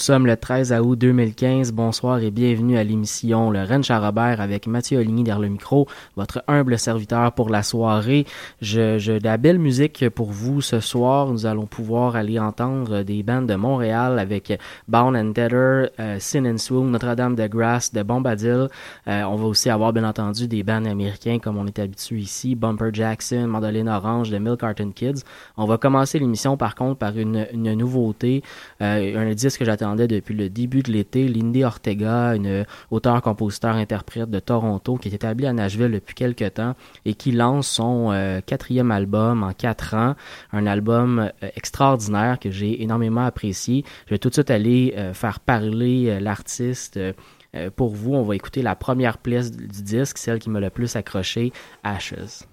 Sommes le 13 août 2015. Bonsoir et bienvenue à l'émission Le Rennes Charrobert avec Mathieu Oligny derrière le micro, votre humble serviteur pour la soirée. Je, je, de la belle musique pour vous ce soir. Nous allons pouvoir aller entendre des bandes de Montréal avec Bound and Tether, euh, Sin and Swoon, Notre-Dame de Grasse, de Bombadil. Euh, on va aussi avoir bien entendu des bandes américains comme on est habitué ici, Bumper Jackson, Mandoline Orange, de Milk Carton Kids. On va commencer l'émission par contre par une, une nouveauté, euh, un disque que depuis le début de l'été, Lindy Ortega, une auteure, compositeur, interprète de Toronto qui est établie à Nashville depuis quelques temps et qui lance son euh, quatrième album en quatre ans, un album euh, extraordinaire que j'ai énormément apprécié. Je vais tout de suite aller euh, faire parler l'artiste. pour vous, on va écouter la première pièce du disque, celle qui m'a le plus accroché, ashes.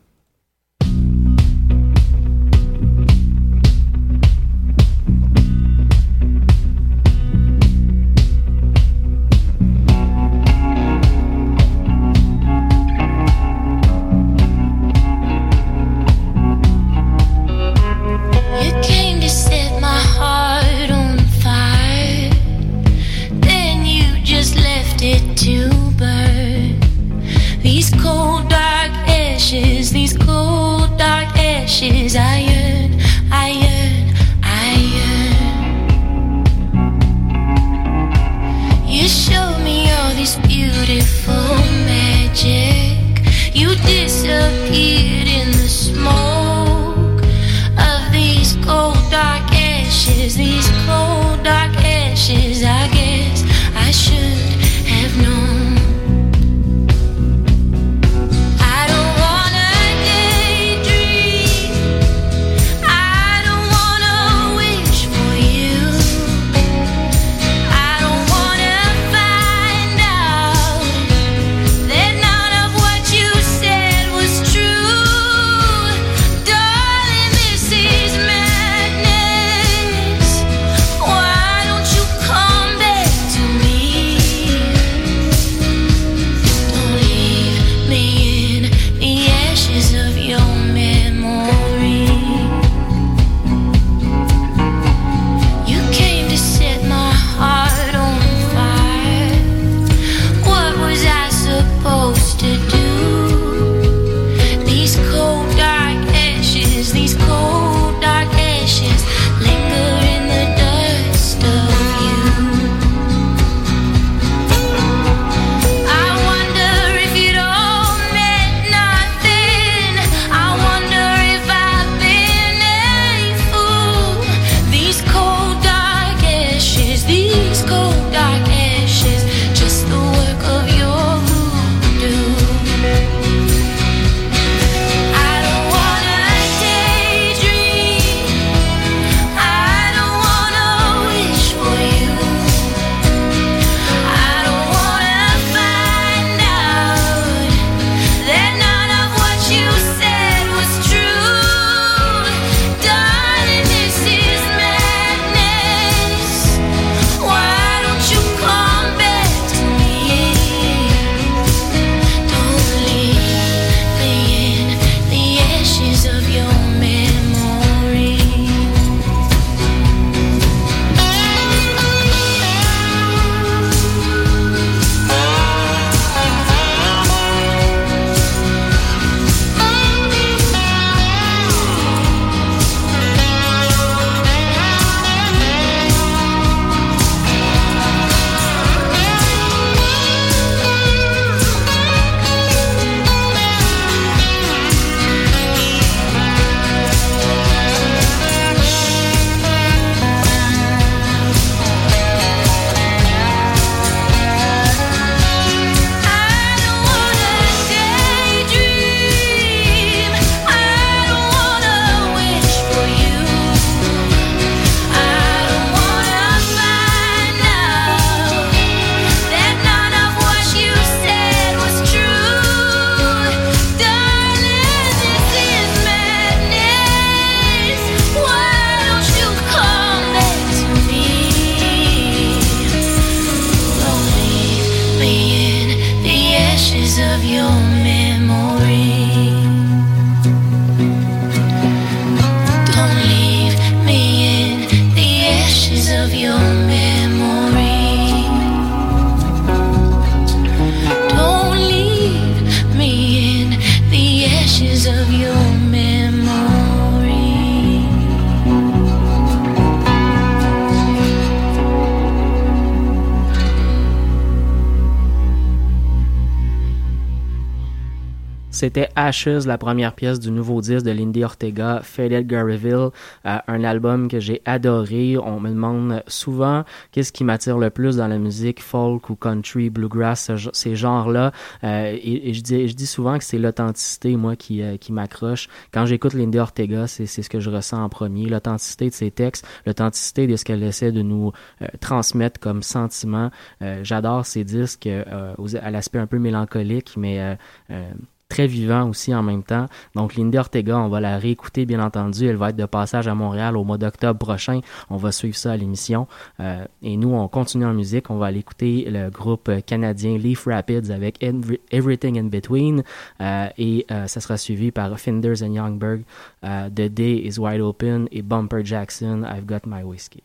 Ashes, la première pièce du nouveau disque de Lindy Ortega, Faded Garyville, euh, un album que j'ai adoré. On me demande souvent qu'est-ce qui m'attire le plus dans la musique folk ou country, bluegrass, ces genres-là. Euh, et, je, dis, souvent que c'est l'authenticité, moi, qui, euh, m'accroche. Quand j'écoute Lindy Ortega, c'est ce que je ressens en premier. L'authenticité de ses textes, l'authenticité de ce qu'elle essaie de nous transmettre comme sentiment. J'adore ces disques à l'aspect un peu mélancolique, mais très vivant aussi en même temps. Donc Linda Ortega, on va la réécouter bien entendu. Elle va être de passage à Montréal au mois d'octobre prochain. On va suivre ça à l'émission. Euh, et nous, on continue en musique. On va aller écouter le groupe canadien Leaf Rapids avec Everything in Between. Euh, et euh, ça sera suivi par Finders and Youngberg, The Day is Wide Open et Bumper Jackson, I've Got My Whiskey.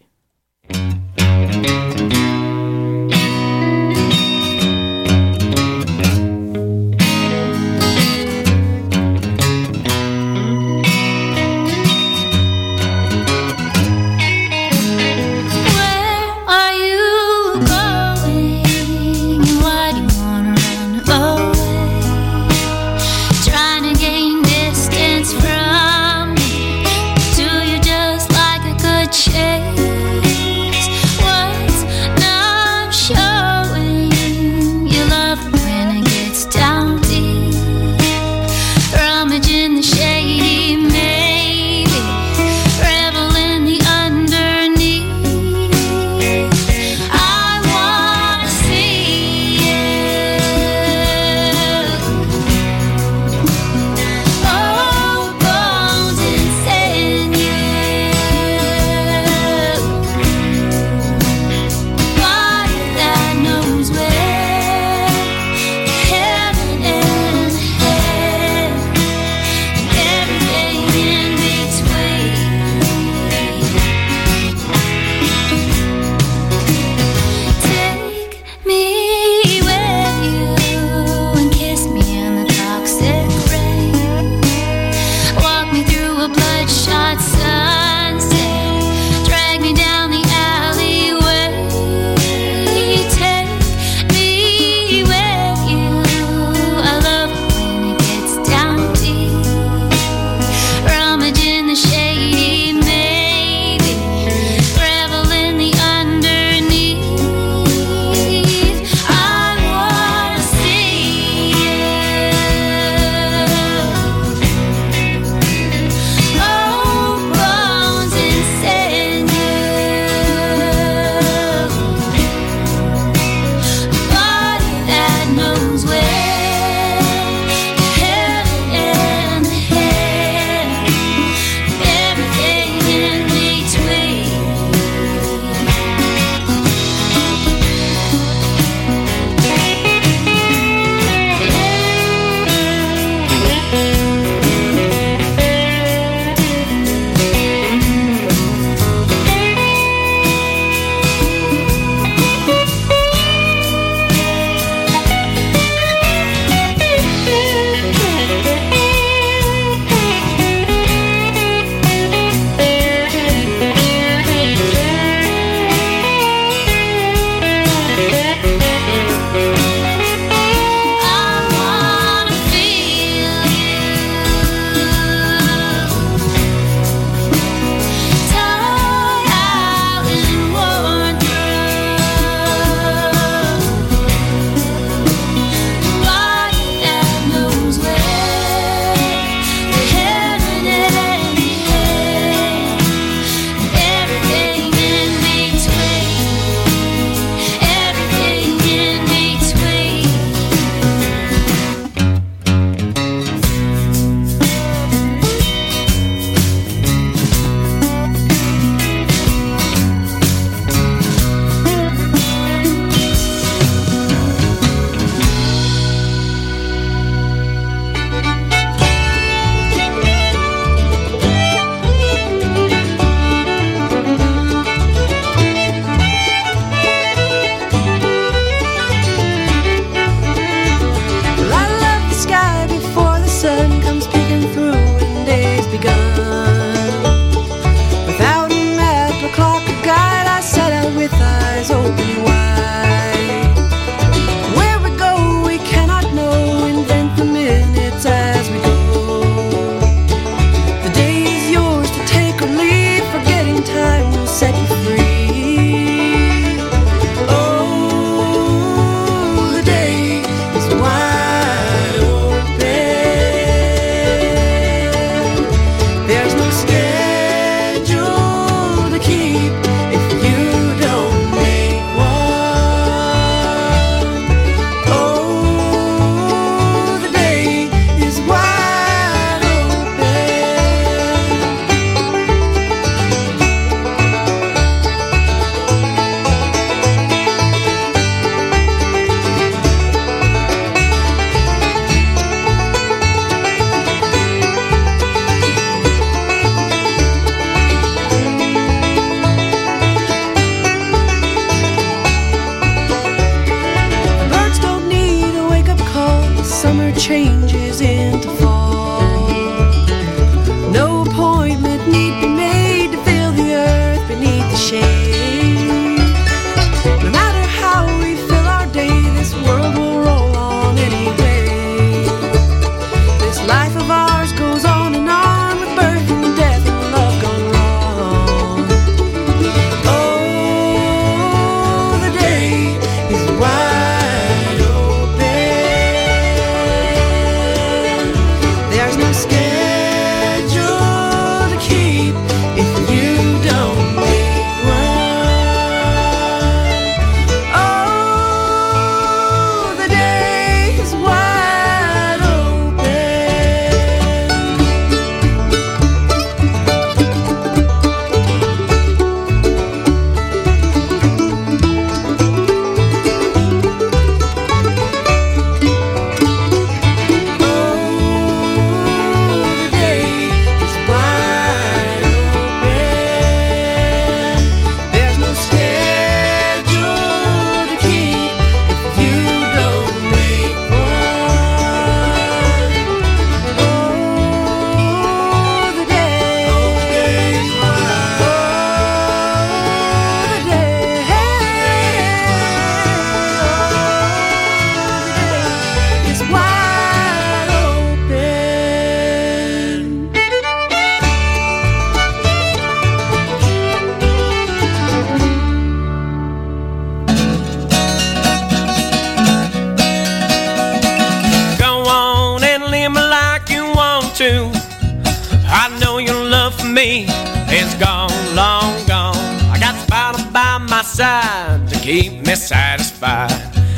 I know your love for me is gone, long gone. I got Spider by my side to keep me satisfied.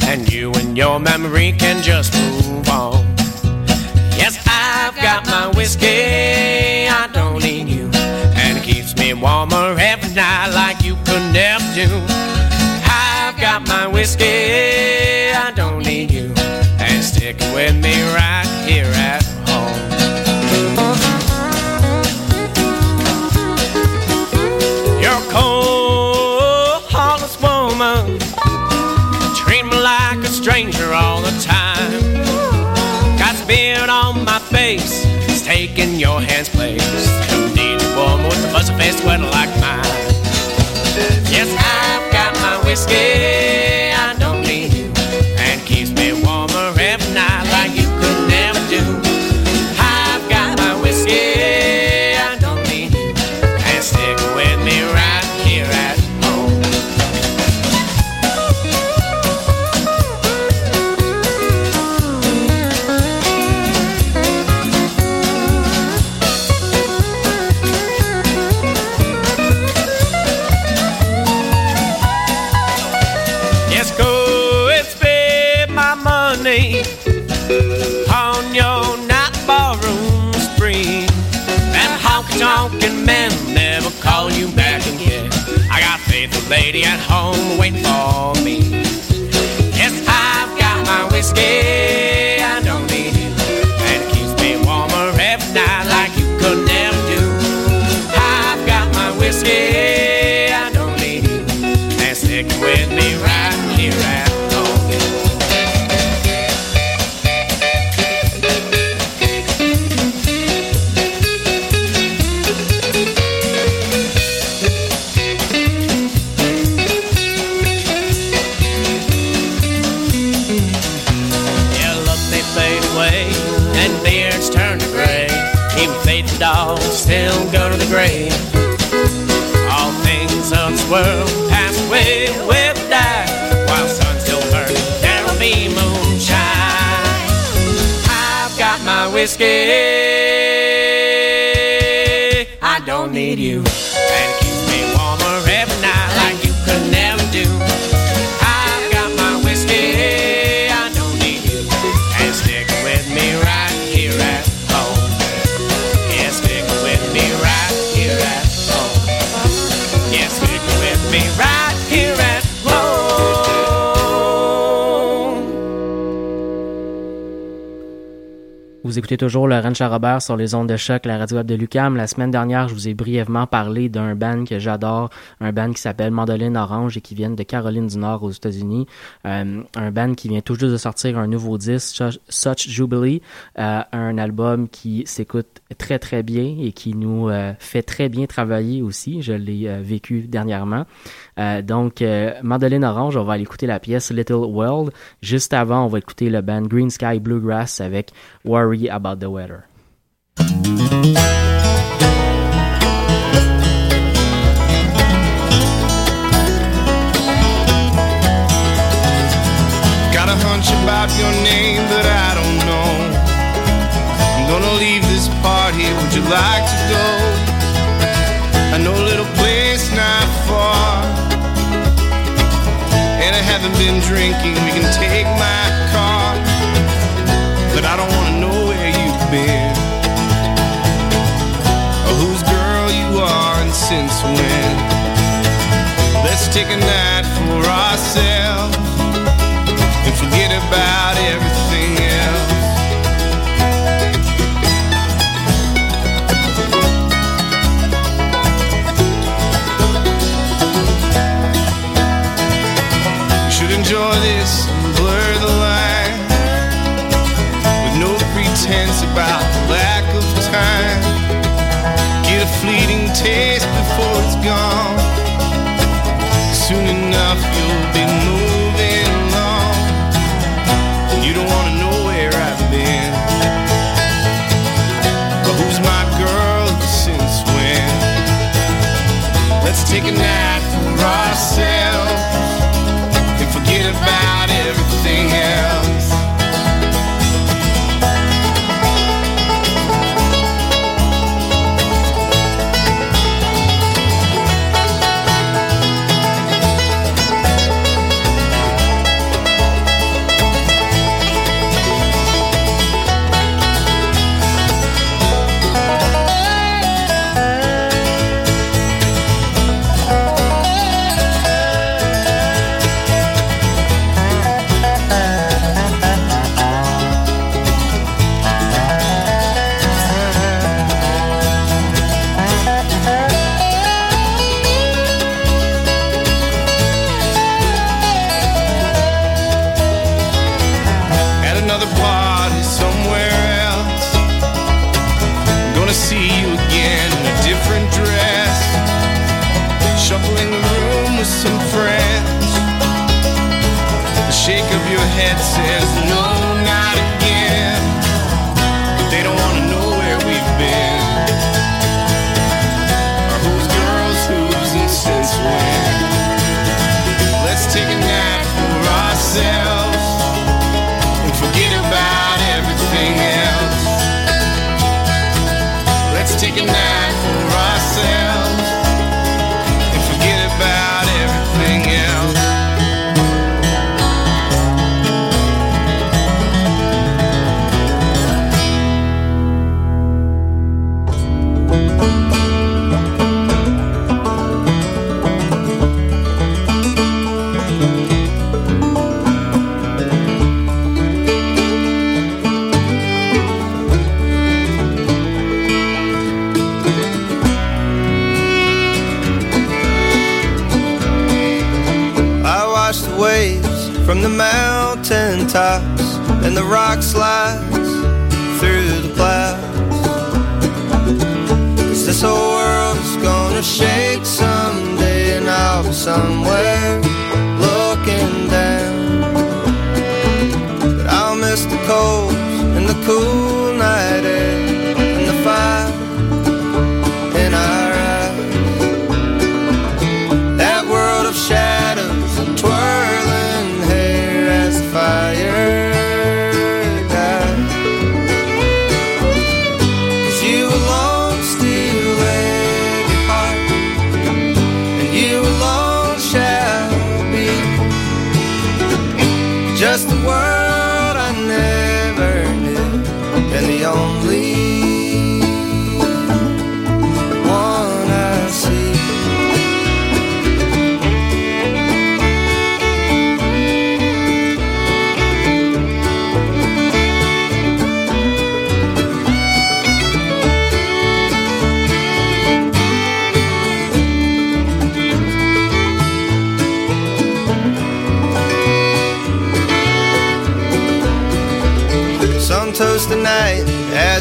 And you and your memory can just move on. Yes, I've got my whiskey, I don't need you. And it keeps me warmer every night like you could never do. I've got my whiskey. Hand's place. Need a woman with a fuzzy face sweater like mine. Yes, I've got my whiskey, lady at home waiting for me. Yes, I've got my whiskey, you. Toujours le Ranch à Robert sur les ondes de choc, la radio web de Lucam. La semaine dernière, je vous ai brièvement parlé d'un band que j'adore, un band qui s'appelle Mandoline Orange et qui vient de Caroline du Nord aux États-Unis. Euh, un band qui vient tout juste de sortir un nouveau disque, Such- Jubilee, euh, un album qui s'écoute très très bien et qui nous euh, fait très bien travailler aussi. Je l'ai vécu dernièrement. Euh, donc, euh, Orange, on va aller écouter la pièce Little World. Juste avant, on va écouter le band Green Sky Bluegrass avec Worry About the Weather. Got a hunch about your name, but I don't know. I'm gonna leave this party. Would you like to go? Haven't been drinking. We can take my car. But I don't wanna know where you've been. Or whose girl you are and since when. Let's take a night for ourselves and forget about everything about the lack of time. Get a fleeting taste before it's gone. Soon enough, you'll be moving along. You don't wanna know where I've been. But who's my girl since when? Let's take a night some friends. The shake of your head says no, just the world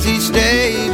each day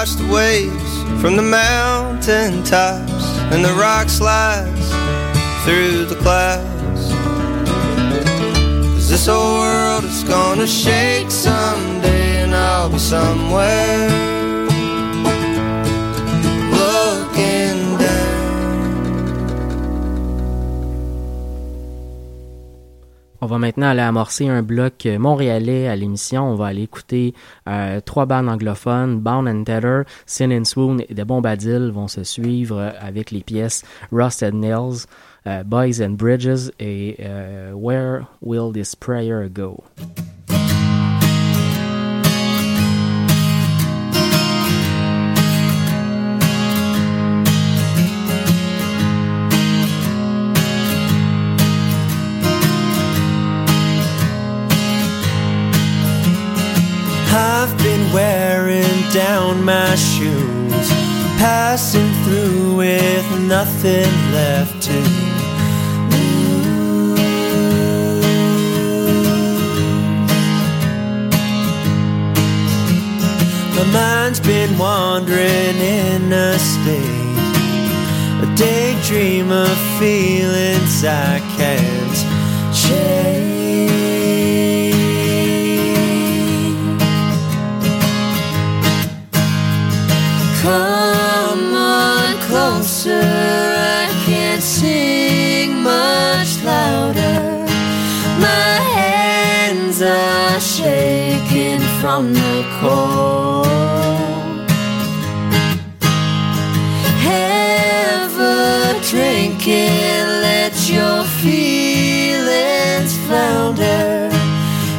Watched the waves from the mountain tops and the rock slides through the clouds. Cause this whole world is gonna shake someday and I'll be somewhere On va maintenant aller amorcer un bloc euh, montréalais à l'émission. On va aller écouter euh, trois bandes anglophones, Bound and Tether, Sin and Swoon et The Bombadil vont se suivre euh, avec les pièces Rusted Nails, Boys and Bridges et Where Will This Prayer Go? my shoes, passing through with nothing left to lose. My mind's been wandering in a state, a daydream of feelings I can't change. Come on closer, I can't sing much louder. My hands are shaking from the cold. Have a drink and let your feelings flounder.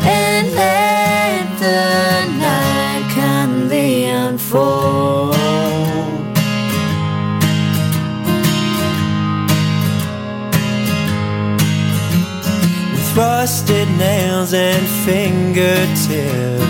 And let the night kindly unfold. And fingertips.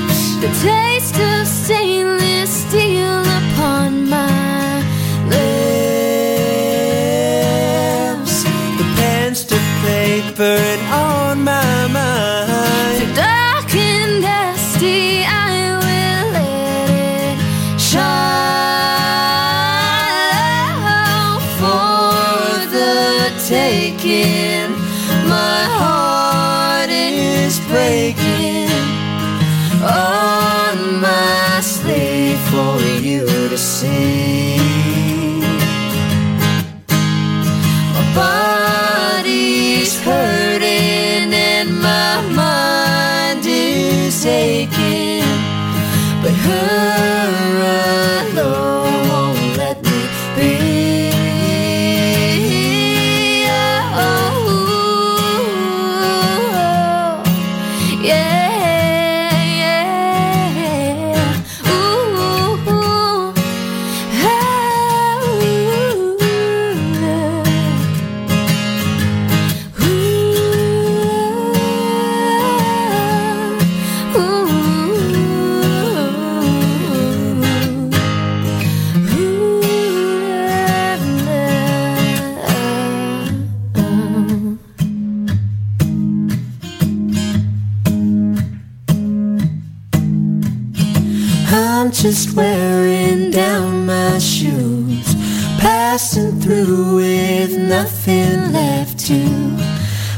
just wearing down my shoes, passing through with nothing left to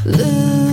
lose.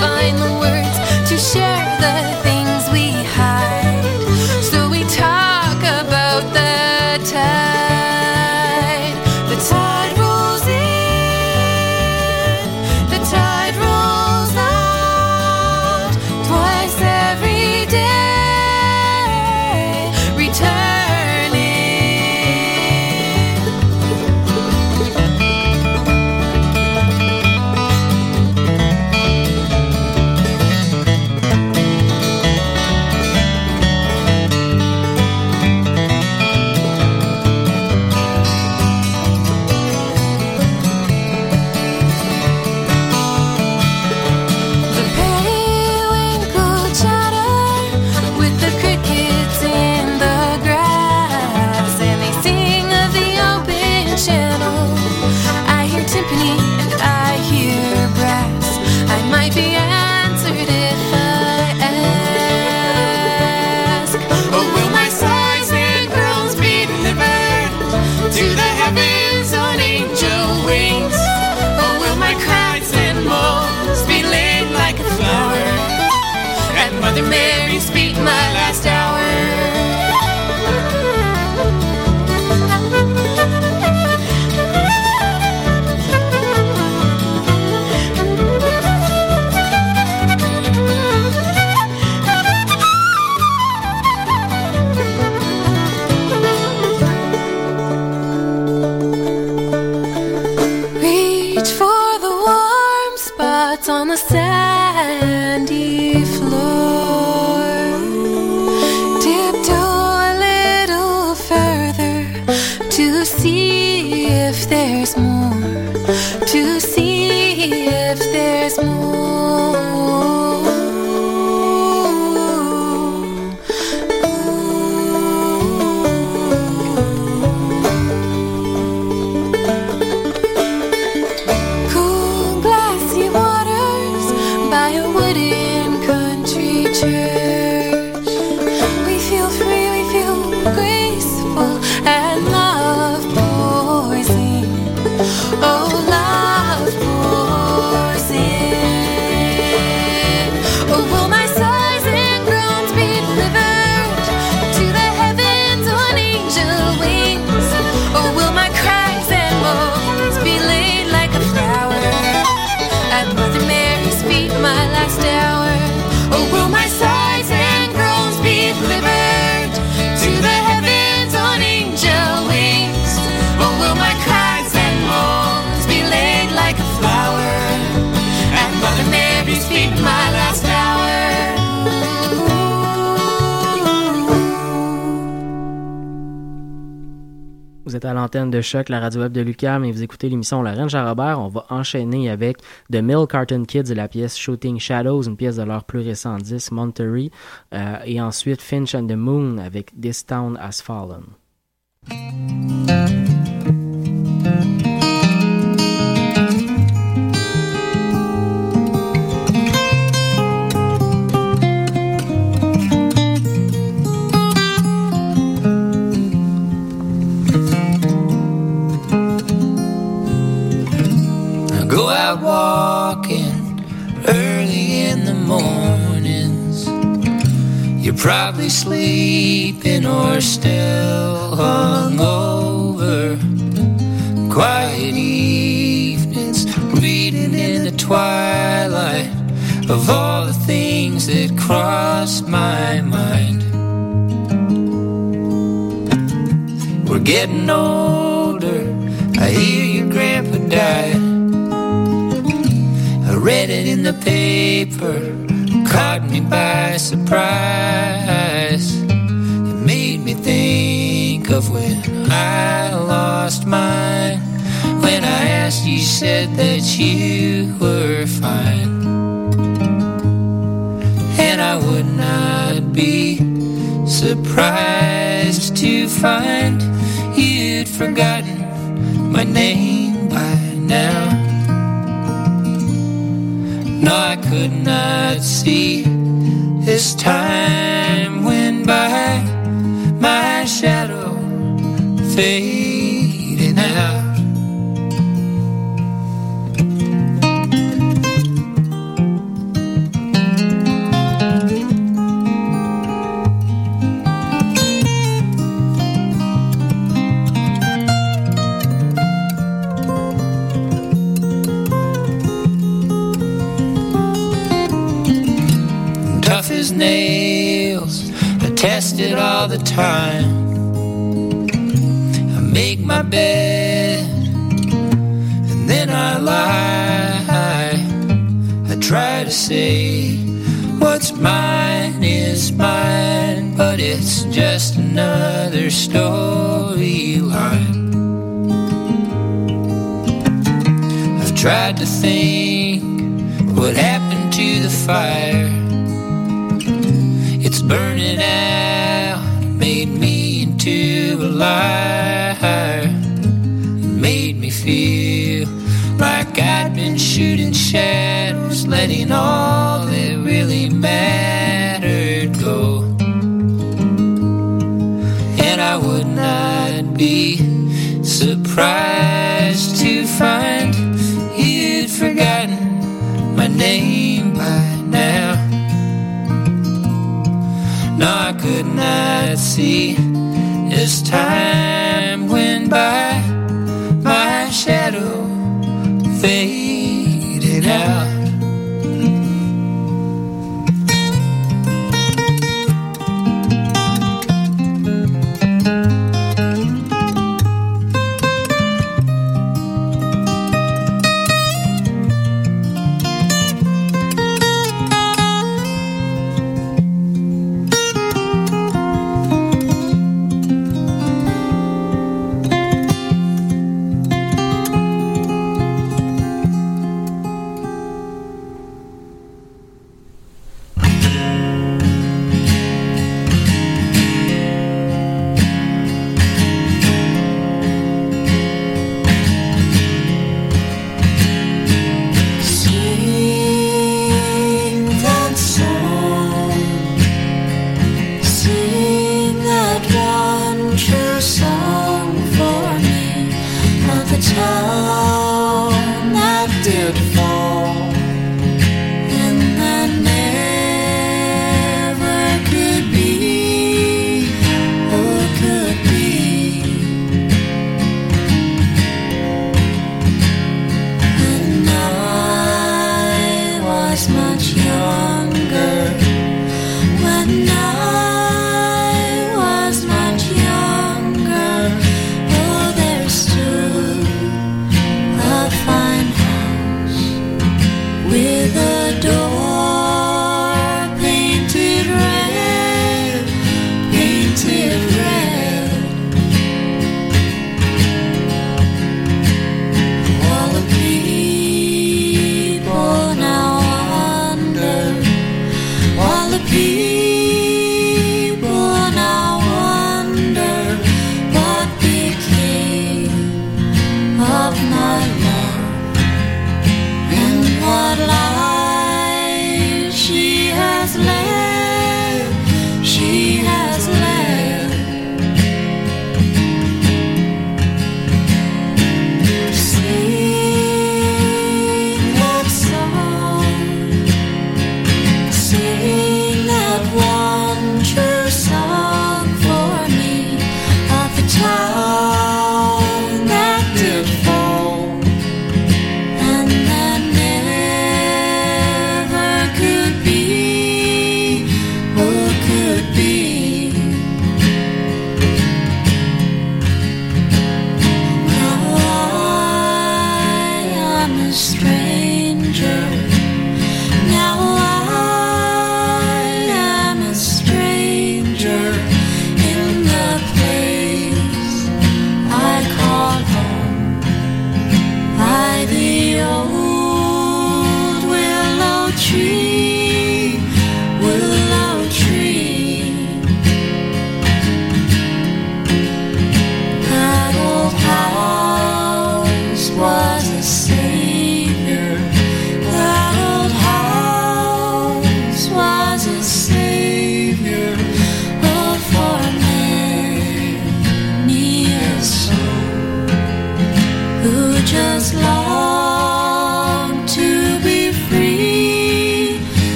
Find the words to share the things see if there's more. Êtes à l'antenne de Choc, la radio web de Lucam, et vous écoutez l'émission La Reine Robert. On va enchaîner avec The Mill Carton Kids et la pièce Shooting Shadows, une pièce de leur plus récent disque, Monterey. Euh, et ensuite Finch and the Moon avec This Town Has Fallen. Walking early in the mornings. You're probably sleeping or still hungover. Quiet evenings, reading in the twilight of all the things that cross my mind. We're getting older. I hear your grandpa died. Read it in the paper, caught me by surprise. It made me think of when I lost mine. When I asked, you said that you were fine. And I would not be surprised to find you'd forgotten No, I could not see as time went by, my shadow fading out. All the time. I make my bed and then I lie. I try to say what's mine is mine, but it's just another storyline. I've tried to think what happened to the fire. It's burning out, into a liar. It made me feel like I'd been shooting shadows, letting all that really mattered go. And I would not be surprised to find you'd forgotten my name by now. No, I could not see as time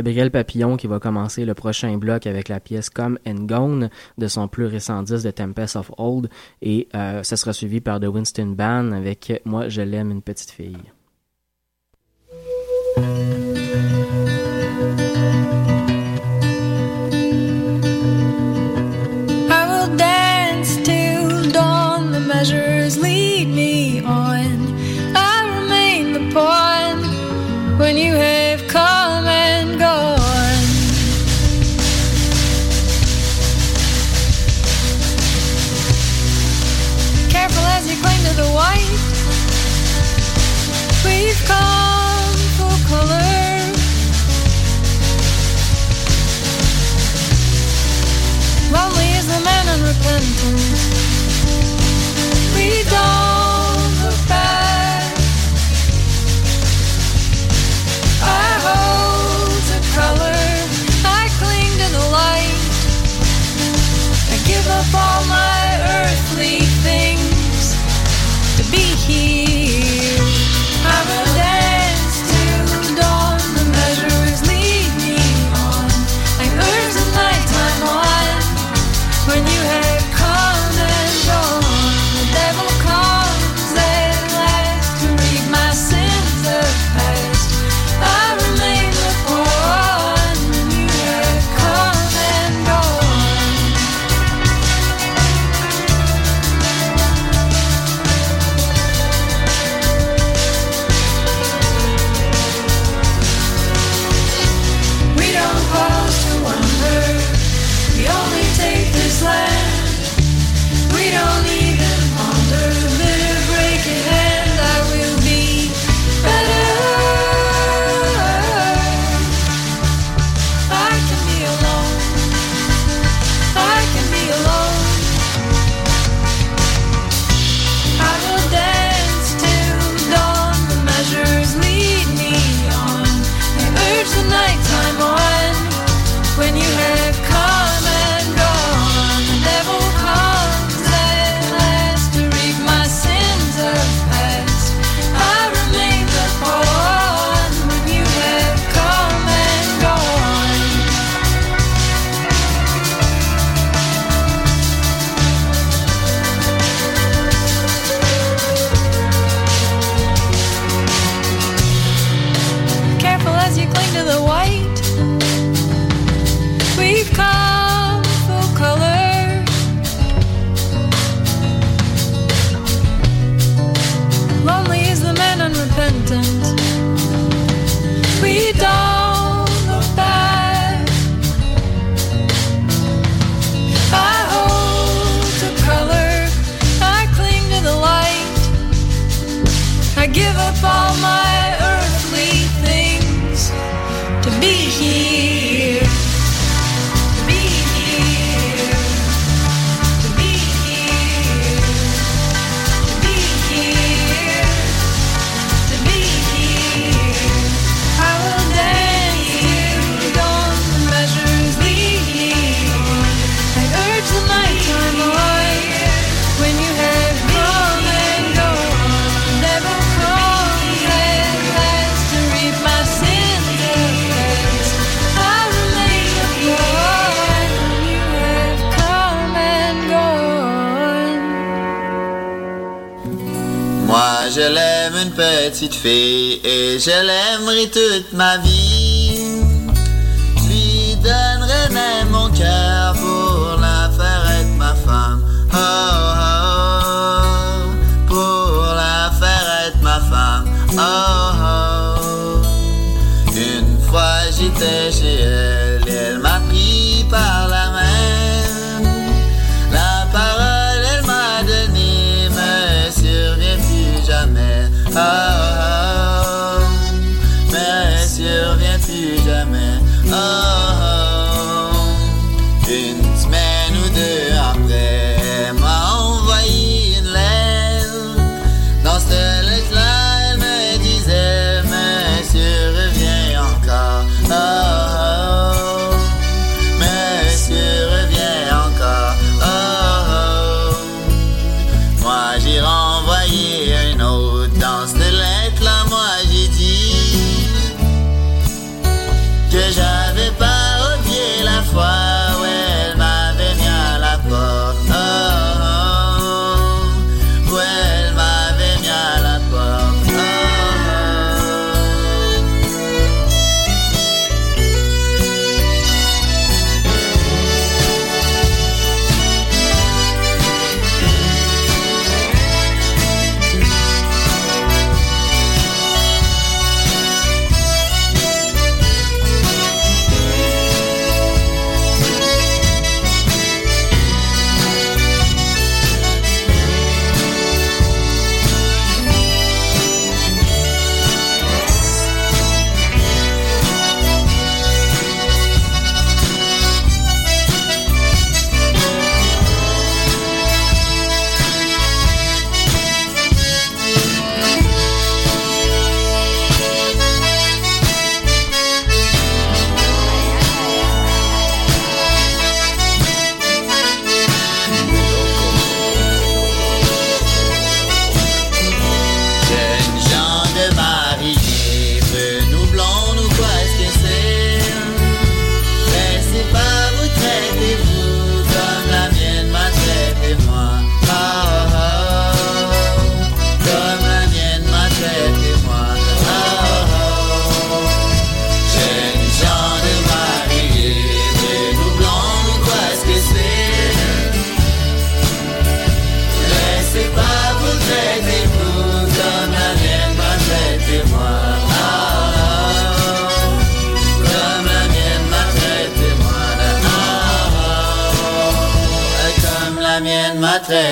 Gabriel Papillon qui va commencer le prochain bloc avec la pièce Come and Gone de son plus récent disque The Tempest of Old et euh, ça sera suivi par The Winston Band avec Moi je l'aime une petite fille. when you hate. 看。petite fille et je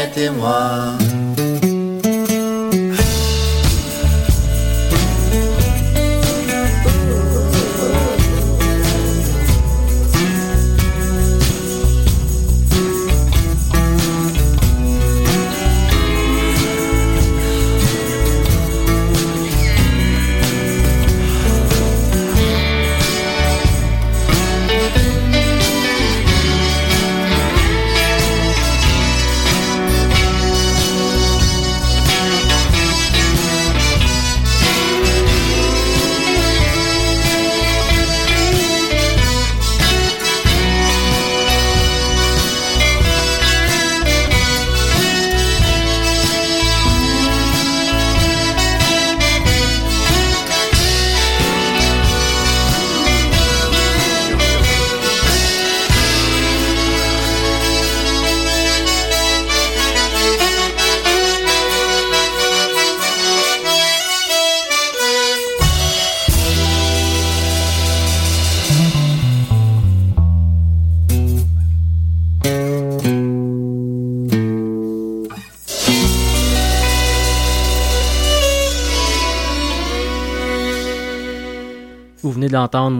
témoin.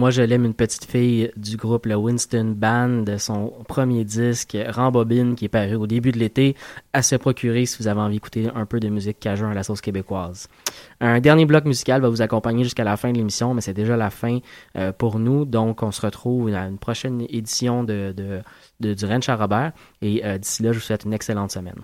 Je l'aime une petite fille du groupe le Winston Band, son premier disque Rambobine qui est paru au début de l'été, à se procurer si vous avez envie d'écouter un peu de musique cajun à la sauce québécoise. Un dernier bloc musical va vous accompagner jusqu'à la fin de l'émission, mais c'est déjà la fin euh, pour nous, donc on se retrouve à une prochaine édition de, de, du Rennes Robert et euh, d'ici là je vous souhaite une excellente semaine.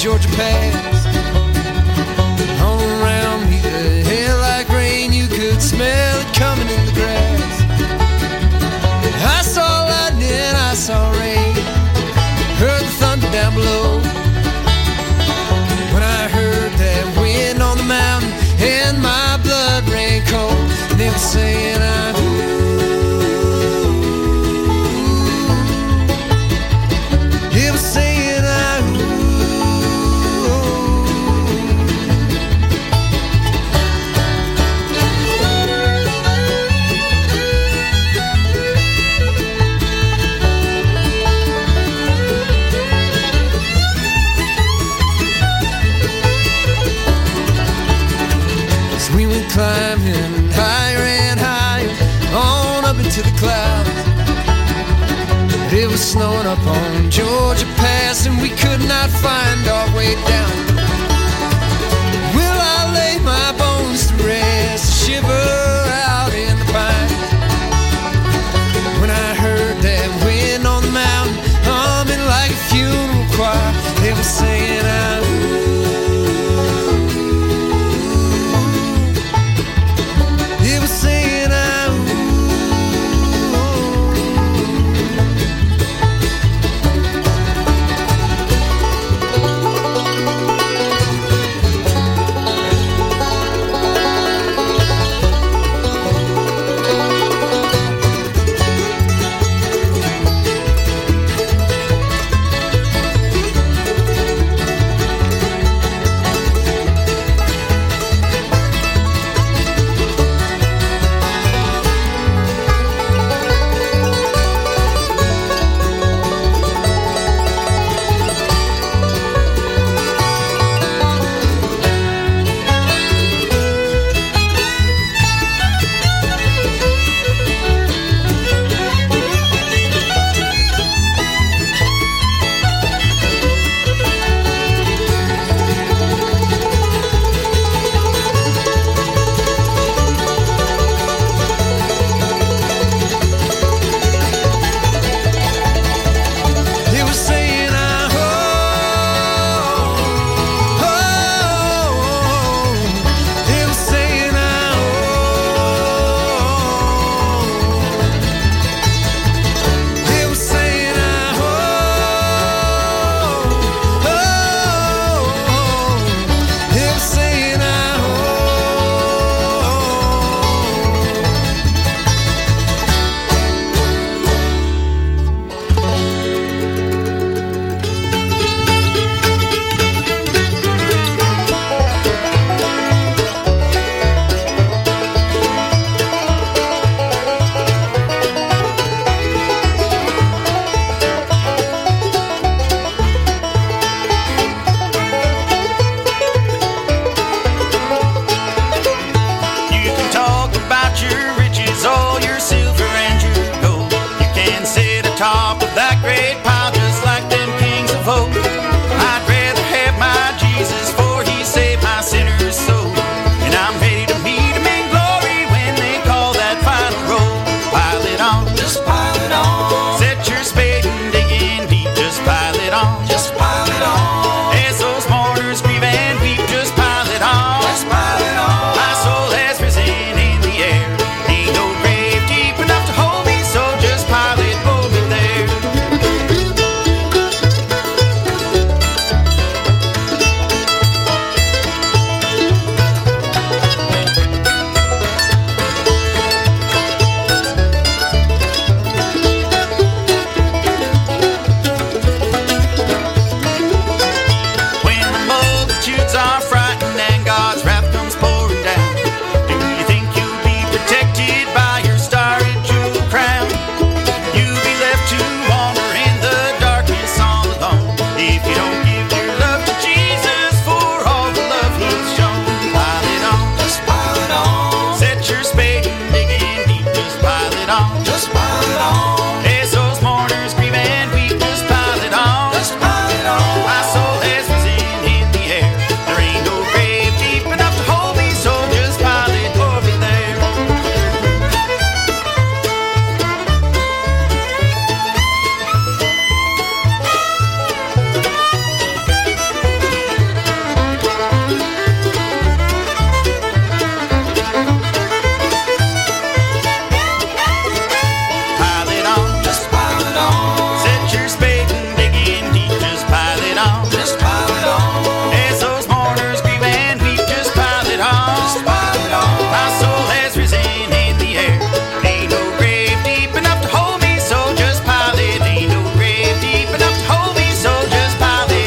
Georgia Pass. All around me, the hair like rain, you could smell it coming in the grass. I saw lightning, I saw rain, heard the thunder down below. When I heard that wind on the mountain and my blood ran cold, and they were saying,